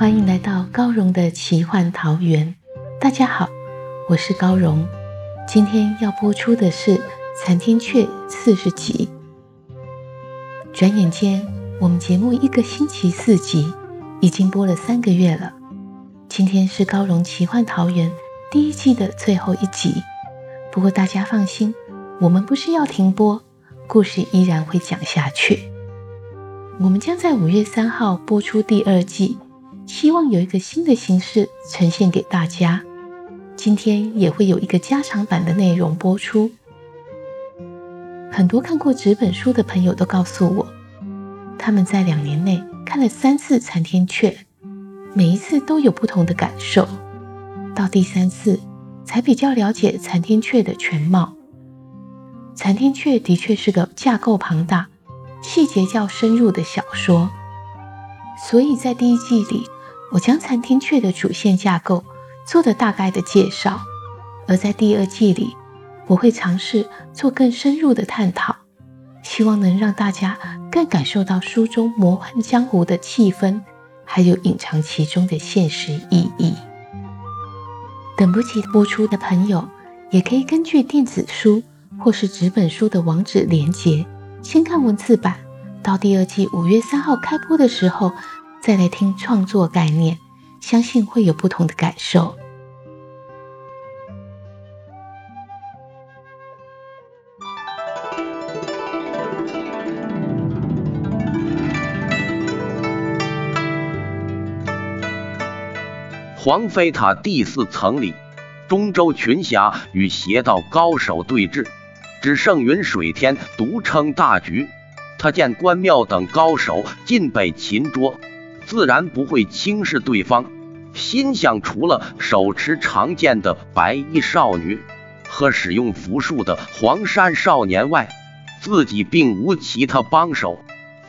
欢迎来到高荣的奇幻桃源。大家好，我是高荣。今天要播出的是《残天阙》四十集。转眼间，我们节目一个星期四集，已经播了三个月了。今天是高荣奇幻桃源第一季的最后一集。不过大家放心，我们不是要停播，故事依然会讲下去。我们将在五月三号播出第二季。希望有一个新的形式呈现给大家。今天也会有一个加长版的内容播出。很多看过纸本书的朋友都告诉我，他们在两年内看了三次《残天阙》，每一次都有不同的感受。到第三次才比较了解《残天阙》的全貌。《残天阙》的确是个架构庞大、细节较深入的小说，所以在第一季里。我将《餐厅阙》的主线架构做了大概的介绍，而在第二季里，我会尝试做更深入的探讨，希望能让大家更感受到书中魔幻江湖的气氛，还有隐藏其中的现实意义。等不及播出的朋友，也可以根据电子书或是纸本书的网址连接，先看文字版，到第二季五月三号开播的时候。再来听创作概念，相信会有不同的感受。黄飞塔第四层里，中州群侠与邪道高手对峙，只剩云水天独撑大局。他见关庙等高手尽被擒捉。自然不会轻视对方，心想除了手持长剑的白衣少女和使用符术的黄山少年外，自己并无其他帮手，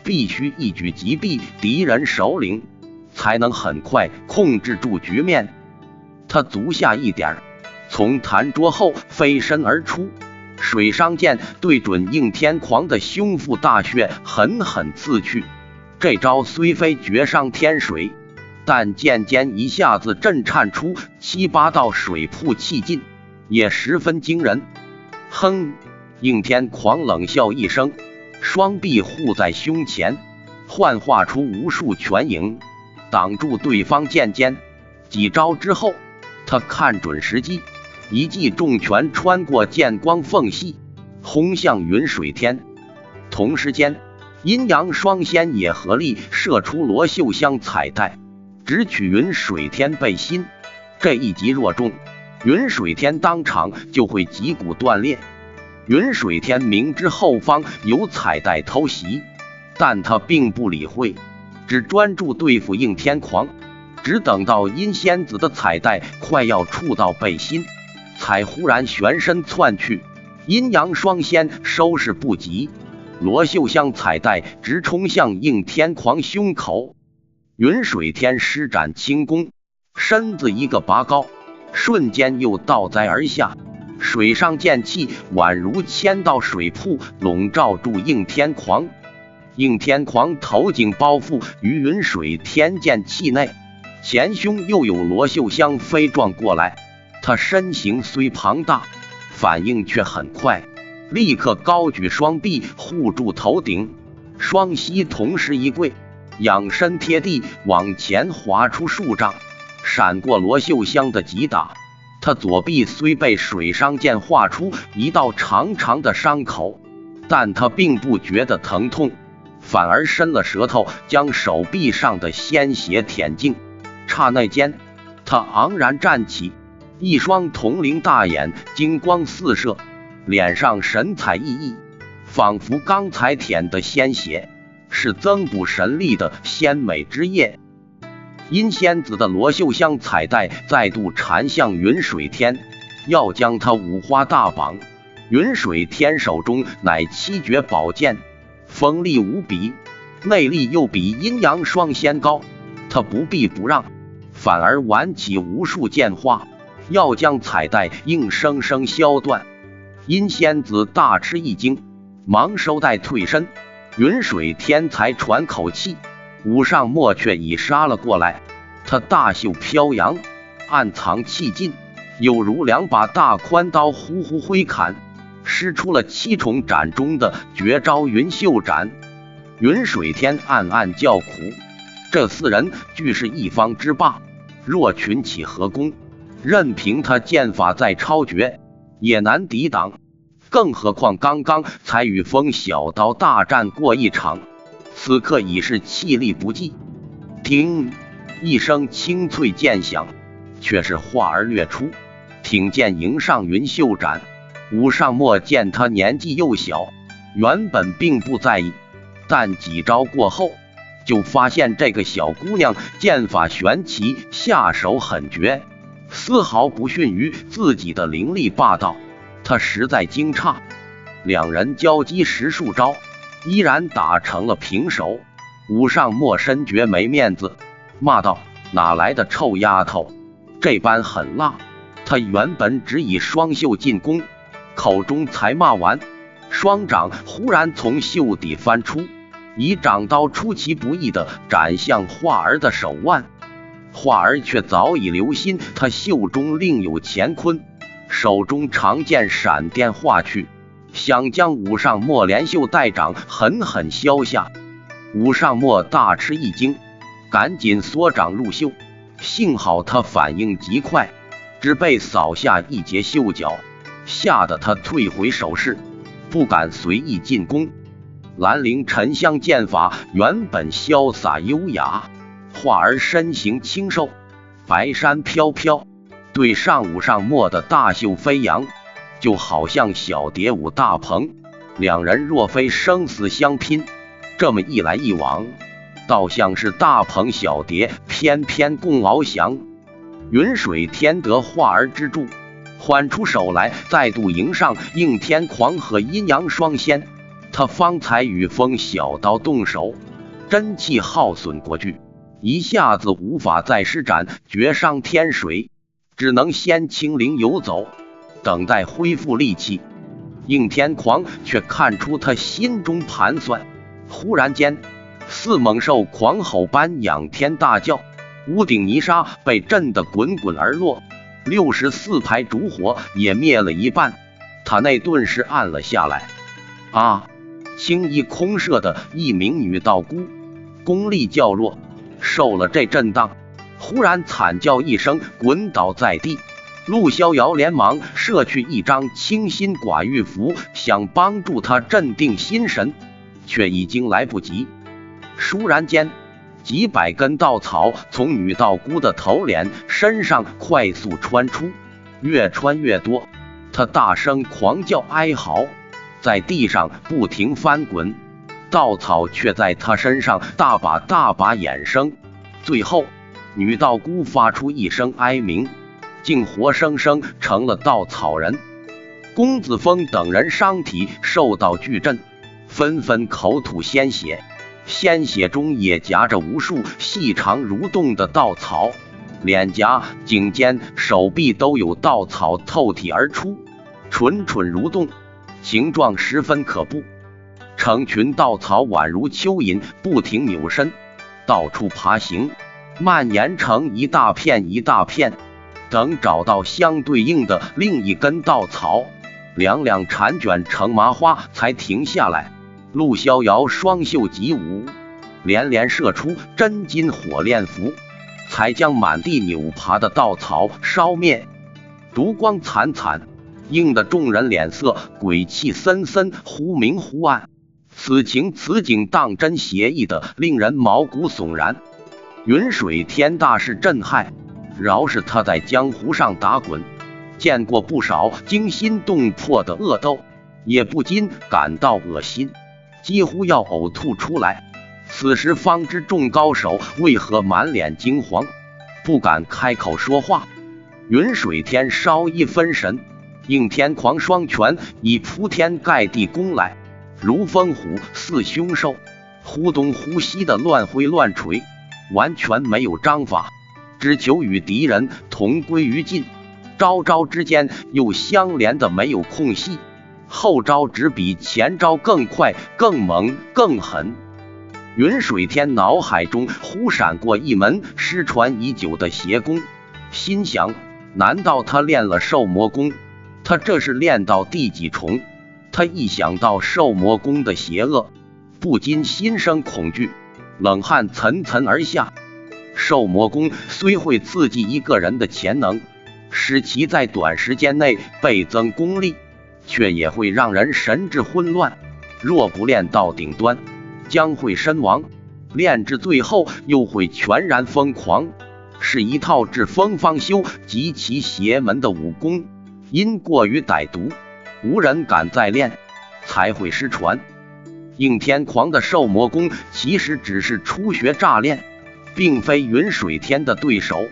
必须一举击毙敌人首领，才能很快控制住局面。他足下一点，从坛桌后飞身而出，水上剑对准应天狂的胸腹大穴狠狠刺去。这招虽非绝上天水，但剑尖一下子震颤出七八道水瀑气劲，也十分惊人。哼！应天狂冷笑一声，双臂护在胸前，幻化出无数拳影，挡住对方剑尖。几招之后，他看准时机，一记重拳穿过剑光缝隙，轰向云水天。同时间。阴阳双仙也合力射出罗秀香彩带，直取云水天背心。这一击若中，云水天当场就会脊骨断裂。云水天明知后方有彩带偷袭，但他并不理会，只专注对付应天狂。只等到阴仙子的彩带快要触到背心，才忽然旋身窜去。阴阳双仙收拾不及。罗秀香彩带直冲向应天狂胸口，云水天施展轻功，身子一个拔高，瞬间又倒栽而下。水上剑气宛如千道水瀑笼罩住应天狂，应天狂头颈包覆于云水天剑气内，前胸又有罗秀香飞撞过来。他身形虽庞大，反应却很快。立刻高举双臂护住头顶，双膝同时一跪，仰身贴地往前滑出数丈，闪过罗秀香的击打。他左臂虽被水伤剑划出一道长长的伤口，但他并不觉得疼痛，反而伸了舌头将手臂上的鲜血舔净。刹那间，他昂然站起，一双铜铃大眼金光四射，脸上神采奕奕，仿佛刚才舔的鲜血是增补神力的鲜美之液。阴仙子的罗绣香彩带再度缠向云水天，要将他五花大绑。云水天手中乃七绝宝剑，锋利无比，内力又比阴阳双仙高。他不必不让，反而挽起无数剑花，要将彩带硬生生削断。阴仙子大吃一惊，忙收带退身。云水天才喘口气，武上墨却已杀了过来。他大袖飘扬，暗藏气劲，有如两把大宽刀呼呼挥砍，施出了七重斩中的绝招云袖斩。云水天暗暗叫苦。这四人俱是一方之霸，若群起合攻，任凭他剑法再超绝，也难抵挡。更何况刚刚才与风小刀大战过一场，此刻已是气力不济。听一声清脆剑响，却是话儿略出，挺剑迎上云袖斩。武上墨见他年纪幼小，原本并不在意，但几招过后。就发现这个小姑娘剑法玄奇，下手狠绝，丝毫不逊于自己的凌厉霸道。他实在惊诧。两人交击十数招，依然打成了平手。武上莫深觉没面子，骂道：“哪来的臭丫头，这般狠辣！”他原本只以双袖进攻，口中才骂完，双掌忽然从袖底翻出。以掌刀出其不意地斩向画儿的手腕，画儿却早已留心他袖中另有乾坤，手中长剑闪电划去，想将武上墨连袖带掌狠狠削下。武上墨大吃一惊，赶紧缩掌入袖，幸好他反应极快，只被扫下一截袖角，吓得他退回手势，不敢随意进攻。兰陵沉香剑法原本潇洒优雅，画儿身形清瘦，白衫飘飘，对上舞上墨的大袖飞扬，就好像小蝶舞大鹏。两人若非生死相拼，这么一来一往，倒像是大鹏小蝶翩翩共翱翔。云水天得画儿之助，缓出手来，再度迎上应天狂和阴阳双仙。他方才与风小刀动手，真气耗损过巨，一下子无法再施展绝伤天水，只能先清灵游走，等待恢复力气。应天狂却看出他心中盘算，忽然间，似猛兽狂吼般仰天大叫，屋顶泥沙被震得滚滚而落，六十四排烛火也灭了一半，塔内顿时暗了下来。啊！青衣空射的一名女道姑，功力较弱，受了这震荡，忽然惨叫一声，滚倒在地。陆逍遥连忙射去一张清心寡欲符，想帮助他镇定心神，却已经来不及。倏然间，几百根稻草从女道姑的头脸身上快速穿出，越穿越多，她大声狂叫哀嚎。在地上不停翻滚，稻草却在他身上大把大把衍生，最后女道姑发出一声哀鸣，竟活生生成了稻草人。公子峰等人伤体受到巨震，纷纷口吐鲜血，鲜血中也夹着无数细长蠕动的稻草，脸颊、颈肩、手臂都有稻草透体而出，蠢蠢蠕动。形状十分可怖，成群稻草宛如蚯蚓，不停扭身，到处爬行，蔓延成一大片一大片。等找到相对应的另一根稻草，两两缠卷成麻花，才停下来。陆逍遥双袖急舞，连连射出真金火炼符，才将满地扭爬的稻草烧灭。烛光惨惨。映得众人脸色鬼气森森，忽明忽暗。此情此景当真邪异的令人毛骨悚然。云水天大是震撼，饶是他在江湖上打滚，见过不少惊心动魄的恶斗，也不禁感到恶心，几乎要呕吐出来。此时方知众高手为何满脸惊惶，不敢开口说话。云水天稍一分神，应天狂双拳已铺天盖地攻来，如风虎似凶兽，忽东忽西的乱挥乱锤，完全没有章法，只求与敌人同归于尽。招招之间又相连的没有空隙，后招只比前招更快、更猛、更狠。云水天脑海中忽闪过一门失传已久的邪功，心想。难道他练了兽魔功？他这是练到第几重？他一想到兽魔功的邪恶，不禁心生恐惧，冷汗涔涔而下。兽魔功虽会刺激一个人的潜能，使其在短时间内倍增功力，却也会让人神志混乱。若不练到顶端，将会身亡；练至最后，又会全然疯狂。是一套治疯方修极其邪门的武功，因过于歹毒，无人敢再练，才会失传。应天狂的兽魔功其实只是初学乍练，并非云水天的对手。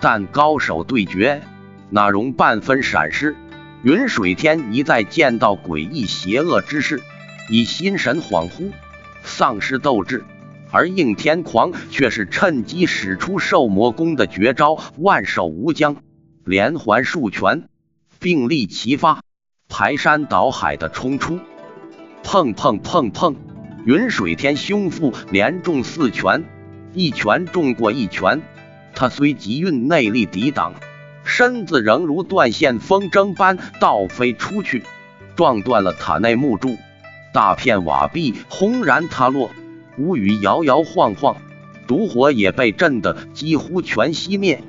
但高手对决，哪容半分闪失？云水天一再见到诡异邪恶之事，已心神恍惚，丧失斗志。而应天狂却是趁机使出兽魔功的绝招万手无疆，连环数拳并力齐发，排山倒海的冲出。砰砰砰砰，云水天胸腹连中四拳，一拳中过一拳。他虽集运内力抵挡，身子仍如断线风筝般倒飞出去，撞断了塔内木柱，大片瓦壁轰然塌落。屋宇摇摇晃晃，烛火也被震得几乎全熄灭。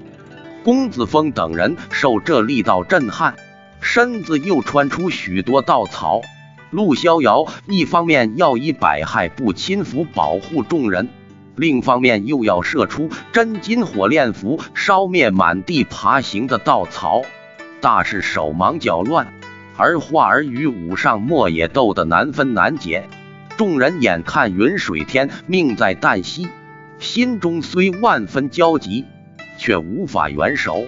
公子峰等人受这力道震撼，身子又穿出许多稻草。陆逍遥一方面要以百害不侵符保护众人，另一方面又要射出真金火炼符，烧灭满地爬行的稻草，大是手忙脚乱。而化儿与武上莫也斗得难分难解。众人眼看云水天命在旦夕，心中虽万分焦急，却无法援手。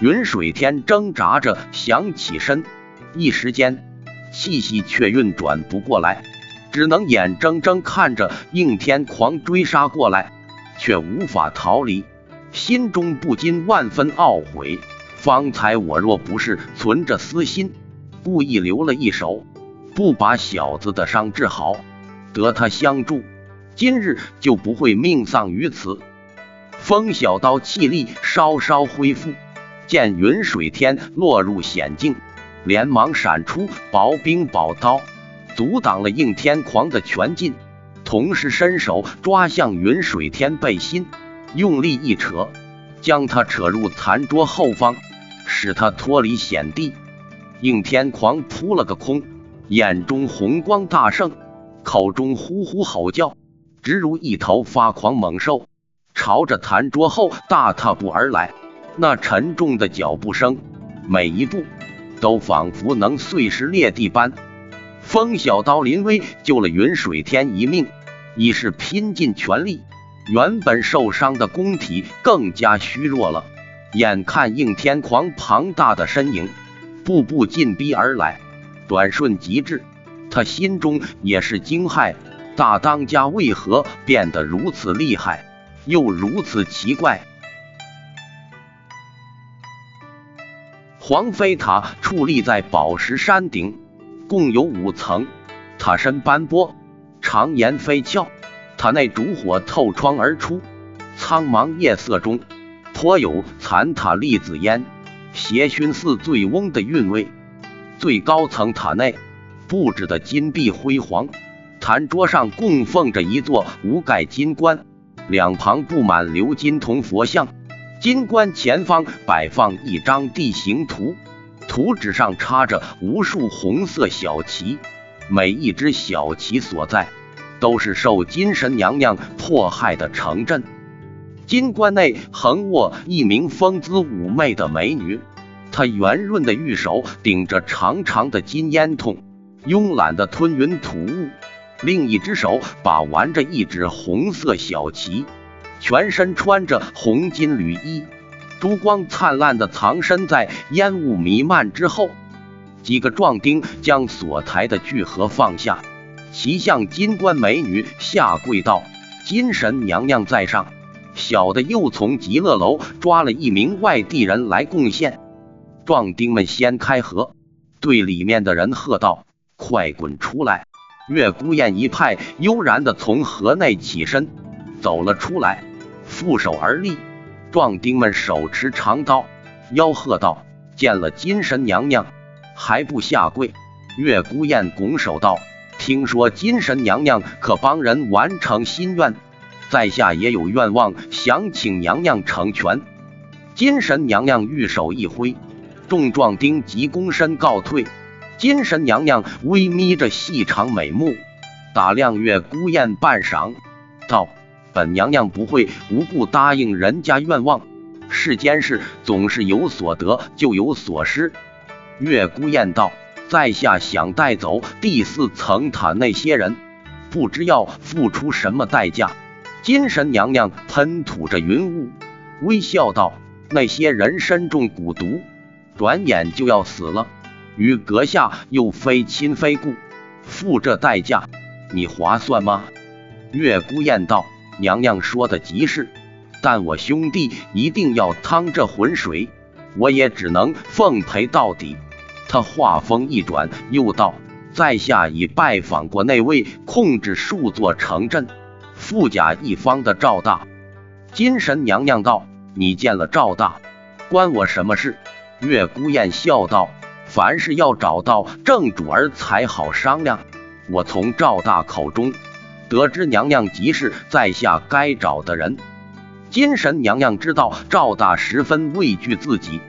云水天挣扎着想起身，一时间气息却运转不过来，只能眼睁睁看着应天狂追杀过来，却无法逃离，心中不禁万分懊悔。方才我若不是存着私心，故意留了一手。不把小子的伤治好，得他相助，今日就不会命丧于此。风小刀气力稍稍恢复，见云水天落入险境，连忙闪出薄冰宝刀，阻挡了应天狂的拳劲，同时伸手抓向云水天背心，用力一扯，将他扯入残桌后方，使他脱离险地。应天狂扑了个空。眼中红光大盛，口中呼呼吼叫，直如一头发狂猛兽，朝着坛桌后大踏步而来。那沉重的脚步声，每一步都仿佛能碎石裂地般。风小刀临危救了云水天一命，已是拼尽全力。原本受伤的宫体更加虚弱了。眼看应天狂庞大的身影步步进逼而来。转瞬即至，他心中也是惊骇：大当家为何变得如此厉害，又如此奇怪？黄飞塔矗立在宝石山顶，共有五层，塔身斑驳，长檐飞翘，塔内烛火透窗而出，苍茫夜色中，颇有残塔立紫烟，邪熏似醉翁的韵味。最高层塔内布置的金碧辉煌，坛桌上供奉着一座无盖金棺，两旁布满鎏金铜佛像。金棺前方摆放一张地形图，图纸上插着无数红色小旗，每一只小旗所在，都是受金神娘娘迫害的城镇。金棺内横卧一名风姿妩媚的美女，她圆润的玉手顶着长长的金烟筒，慵懒的吞云吐雾，另一只手把玩着一只红色小旗，全身穿着红金缕衣，珠光灿烂的藏身在烟雾弥漫之后。几个壮丁将所抬的巨盒放下，齐向金冠美女下跪道：“金神娘娘在上。”小的又从极乐楼抓了一名外地人来贡献。壮丁们掀开盒，对里面的人喝道：“快滚出来！”月孤雁一派悠然地从盒内起身走了出来，负手而立。壮丁们手持长刀，吆喝道：“见了金神娘娘！”还不下跪？月孤雁拱手道：“听说金神娘娘可帮人完成心愿，在下也有愿望，想请娘娘成全。”金神娘娘玉手一挥，众壮丁急躬身告退。金神娘娘微眯着细长美目，打量月孤雁半晌，道：“本娘娘不会无故答应人家愿望。世间事总是有所得就有所失。”月孤雁道：“在下想带走第四层塔那些人，不知要付出什么代价。”金神娘娘喷吐着云雾，微笑道：“那些人身中蛊毒，转眼就要死了，与阁下又非亲非故，付这代价，你划算吗？”月孤雁道：“娘娘说的极是，但我兄弟一定要趟这浑水，我也只能奉陪到底。”他话锋一转，又道：“在下已拜访过那位控制数座城镇、富甲一方的赵大。”金神娘娘道：“你见了赵大，关我什么事？”月孤雁笑道：“凡事要找到正主儿才好商量。我从赵大口中得知，娘娘即是在下该找的人。”金神娘娘知道赵大十分畏惧自己。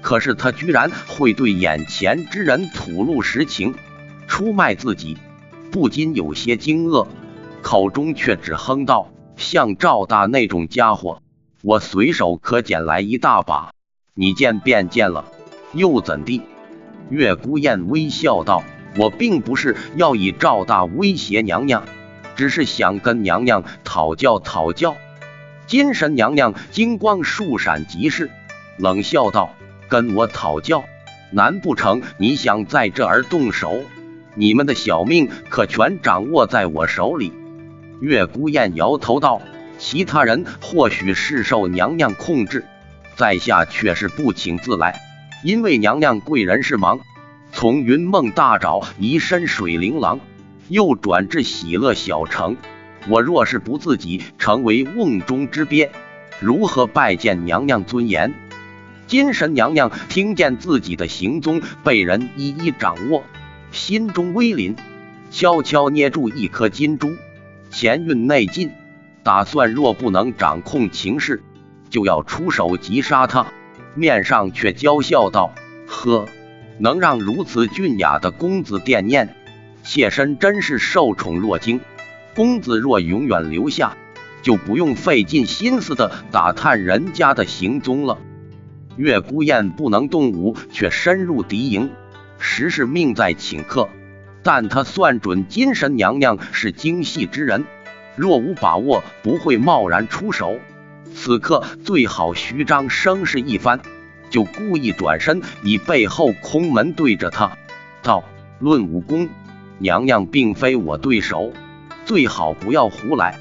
可是他居然会对眼前之人吐露实情，出卖自己，不禁有些惊愕，口中却只哼道：“像赵大那种家伙，我随手可捡来一大把，你见便见了，又怎地？”月孤雁微笑道：“我并不是要以赵大威胁娘娘，只是想跟娘娘讨教讨教。”金神娘娘金光数闪即逝，冷笑道。跟我讨教？难不成你想在这儿动手？你们的小命可全掌握在我手里？月孤雁摇头道：“其他人或许是受娘娘控制，在下却是不请自来。因为娘娘贵人事忙，从云梦大沼移身水灵廊，又转至喜乐小城。我若是不自己成为瓮中之鳖，如何拜见娘娘尊严？”金神娘娘听见自己的行踪被人一一掌握，心中微凛，悄悄捏住一颗金珠，前运内进，打算若不能掌控情势，就要出手击杀他。面上却娇笑道：“呵，能让如此俊雅的公子惦念，妾身真是受宠若惊。公子若永远留下，就不用费尽心思的打探人家的行踪了。”月孤雁不能动武，却深入敌营，实是命在顷刻。但他算准金神娘娘是精细之人，若无把握，不会贸然出手。此刻最好虚张声势一番，就故意转身，以背后空门对着他道：“论武功，娘娘并非我对手，最好不要胡来。”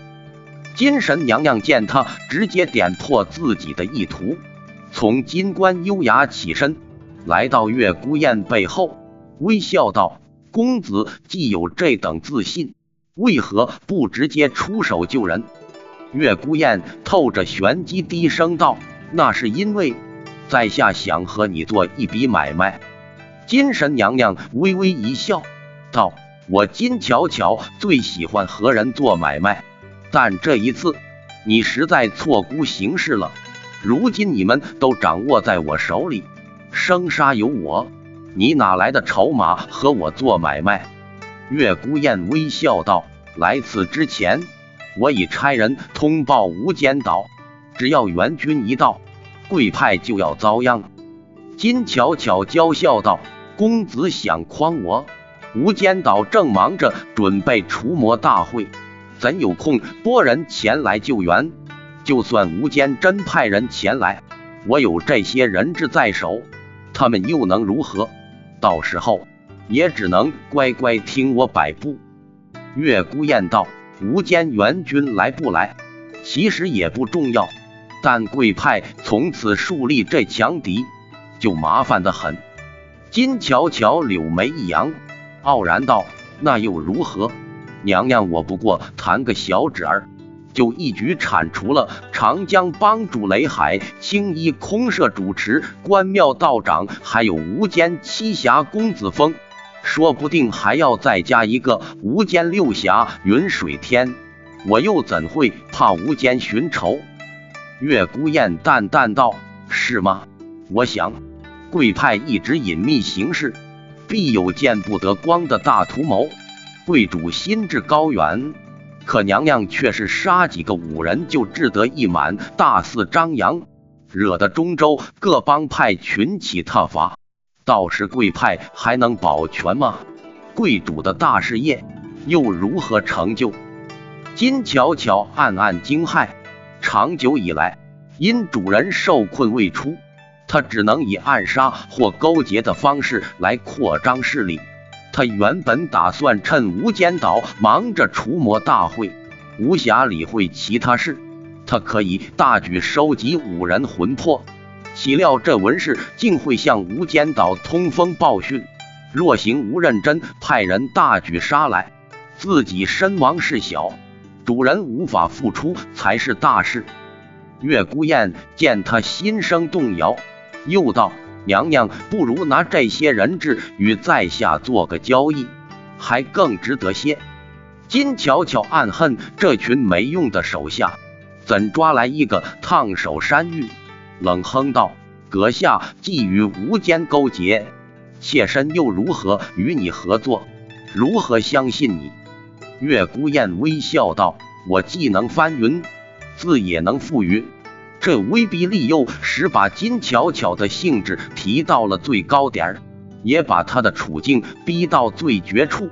金神娘娘见他直接点破自己的意图。从金冠优雅起身，来到月孤雁背后，微笑道：“公子既有这等自信，为何不直接出手救人？”月孤雁透着玄机，低声道：“那是因为在下想和你做一笔买卖。”金神娘娘微微一笑，道：“我金巧巧最喜欢和人做买卖，但这一次你实在错估形势了。”如今你们都掌握在我手里，生杀由我，你哪来的筹码和我做买卖？月孤雁微笑道：“来此之前，我已差人通报无间岛，只要援军一到，贵派就要遭殃。金巧巧娇笑道：“公子想诓我？无间岛正忙着准备除魔大会，怎有空拨人前来救援？就算无间真派人前来，我有这些人质在手，他们又能如何？到时候也只能乖乖听我摆布。”月孤雁道：“无间援军来不来，其实也不重要。”但贵派从此树立这强敌，就麻烦的很。金巧巧柳眉一扬，傲然道：“那又如何？娘娘我不过弹个小指儿，就一举铲除了长江帮主雷海、青衣空舍主持、关庙道长，还有无间七侠公子峰，说不定还要再加一个无间六侠云水天。我又怎会怕无间寻仇？”月孤雁淡淡道：“是吗？我想贵派一直隐秘行事，必有见不得光的大图谋。贵主心志高远，可娘娘却是杀几个武人就志得意满，大肆张扬，惹得中州各帮派群起挞伐。到时贵派还能保全吗？贵主的大事业又如何成就？”金巧巧暗暗惊骇。长久以来，因主人受困未出，他只能以暗杀或勾结的方式来扩张势力。他原本打算趁无间岛忙着除魔大会，无暇理会其他事，他可以大举收集五人魂魄。岂料这文氏竟会向无间岛通风报讯，若行无认真，派人大举杀来，自己身亡事小。主人无法复出才是大事。月孤雁见他心生动摇，又道：“娘娘不如拿这些人质与在下做个交易，还更值得些。”金巧巧暗恨这群没用的手下，怎抓来一个烫手山芋？冷哼道：“阁下既与无间勾结，妾身又如何与你合作？如何相信你？”月孤雁微笑道：“我既能翻云，自也能覆雨。这威逼利诱，使把金巧巧的兴致提到了最高点，也把他的处境逼到最绝处。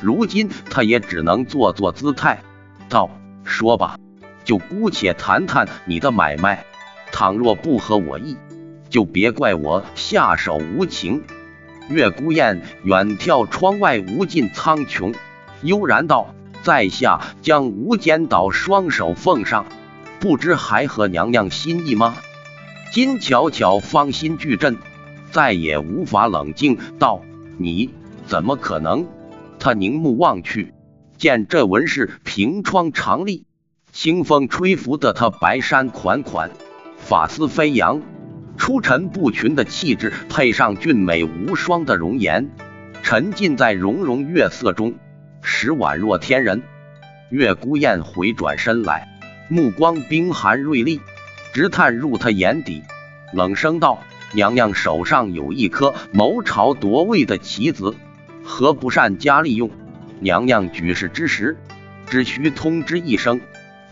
如今他也只能做做姿态，道：‘说吧，就姑且谈谈你的买卖。倘若不合我意，就别怪我下手无情。’”月孤雁远眺窗外无尽苍穹。悠然道：“在下将无间岛双手奉上，不知还合娘娘心意吗？”金巧巧芳心俱震，再也无法冷静，道：“你怎么可能？”他凝目望去，见这文氏平窗长立，清风吹拂的他白衫款款，发丝飞扬，出尘不群的气质，配上俊美无双的容颜，沉浸在融融月色中。时宛若天人。月孤雁回转身来，目光冰寒锐利，直探入他眼底，冷声道：“娘娘手上有一颗谋朝夺位的棋子，何不善加利用？娘娘举事之时，只需通知一声，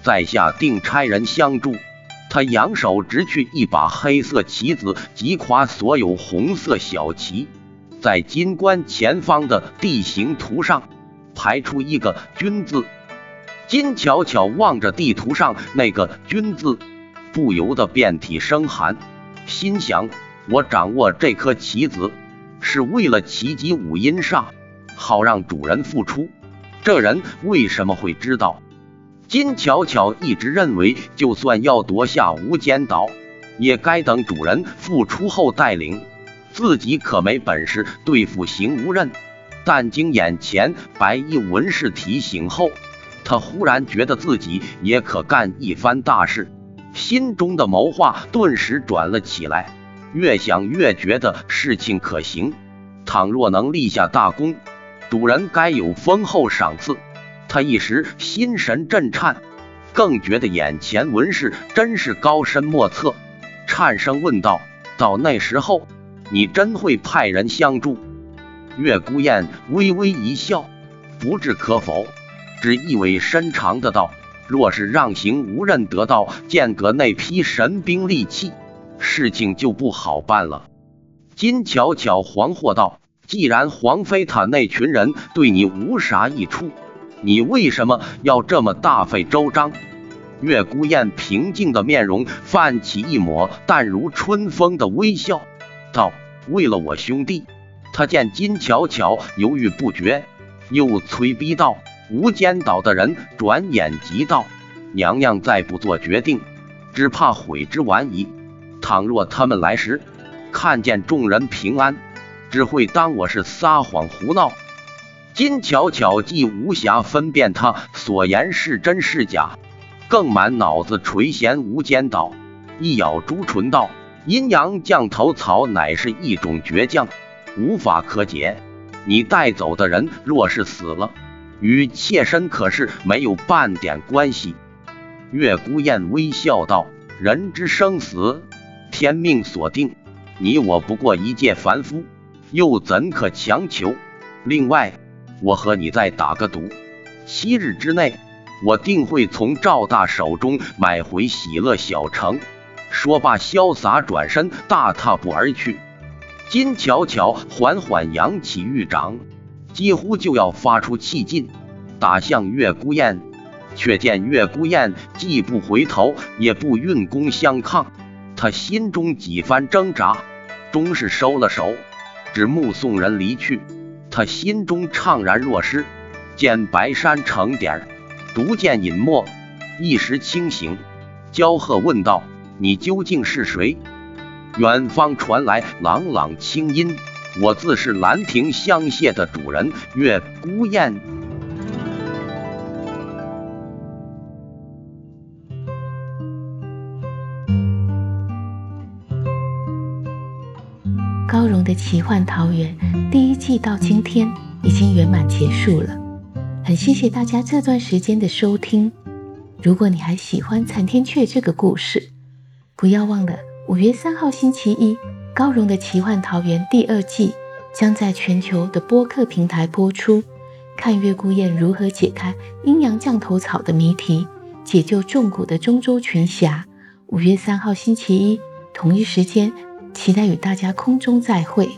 在下定差人相助。”他扬手直去一把黑色棋子，击垮所有红色小棋，在金关前方的地形图上。排出一个“军”字，金巧巧望着地图上那个“军”字，不由得遍体生寒，心想：我掌握这颗棋子，是为了奇击五阴煞，好让主人复出。这人为什么会知道？金巧巧一直认为，就算要夺下无间岛，也该等主人复出后带领，自己可没本事对付邢无刃。但经眼前白衣文士提醒后，他忽然觉得自己也可干一番大事，心中的谋划顿时转了起来。越想越觉得事情可行，倘若能立下大功，主人该有丰厚赏赐。他一时心神震颤，更觉得眼前文士真是高深莫测，颤声问道：“到那时候，你真会派人相助？”月孤雁微微一笑，不置可否，只意味深长的道：“若是让行无人得到剑阁那批神兵利器，事情就不好办了。金巧巧惶惑道：“既然皇妃她那群人对你无啥益处，你为什么要这么大费周章？”月孤雁平静的面容泛起一抹淡如春风的微笑，道：“为了我兄弟。”他见金巧巧犹豫不决，又催逼道。无间岛的人转眼即到，娘娘再不做决定，只怕悔之晚矣。倘若他们来时看见众人平安，只会当我是撒谎胡闹。金巧巧既无暇分辨他所言是真是假，更满脑子垂涎无间岛，一咬朱唇道：“阴阳降头草乃是一种倔强，无法可解。你带走的人若是死了。”与妾身可是没有半点关系。月孤雁微笑道：“人之生死，天命所定。你我不过一介凡夫，又怎可强求？另外，我和你再打个赌，七日之内，我定会从赵大手中买回喜乐小城。”说罢，潇洒转身，大踏步而去。金巧巧缓缓扬起玉掌。几乎就要发出气劲，打向月孤雁，却见月孤雁既不回头，也不运功相抗。他心中几番挣扎，终是收了手，只目送人离去。他心中怅然若失，见白山成点，独见隐没，一时清醒，娇喝问道：“你究竟是谁？”远方传来朗朗清音。我自是兰亭香榭的主人月孤雁。高荣的奇幻桃源第一季到今天已经圆满结束了，很谢谢大家这段时间的收听。如果你还喜欢残天阙这个故事，不要忘了五月三号星期一。高荣的奇幻桃源第二季将在全球的播客平台播出，看月孤雁如何解开阴阳降头草的谜题，解救众古的中州群侠。五月三号星期一同一时间，期待与大家空中再会。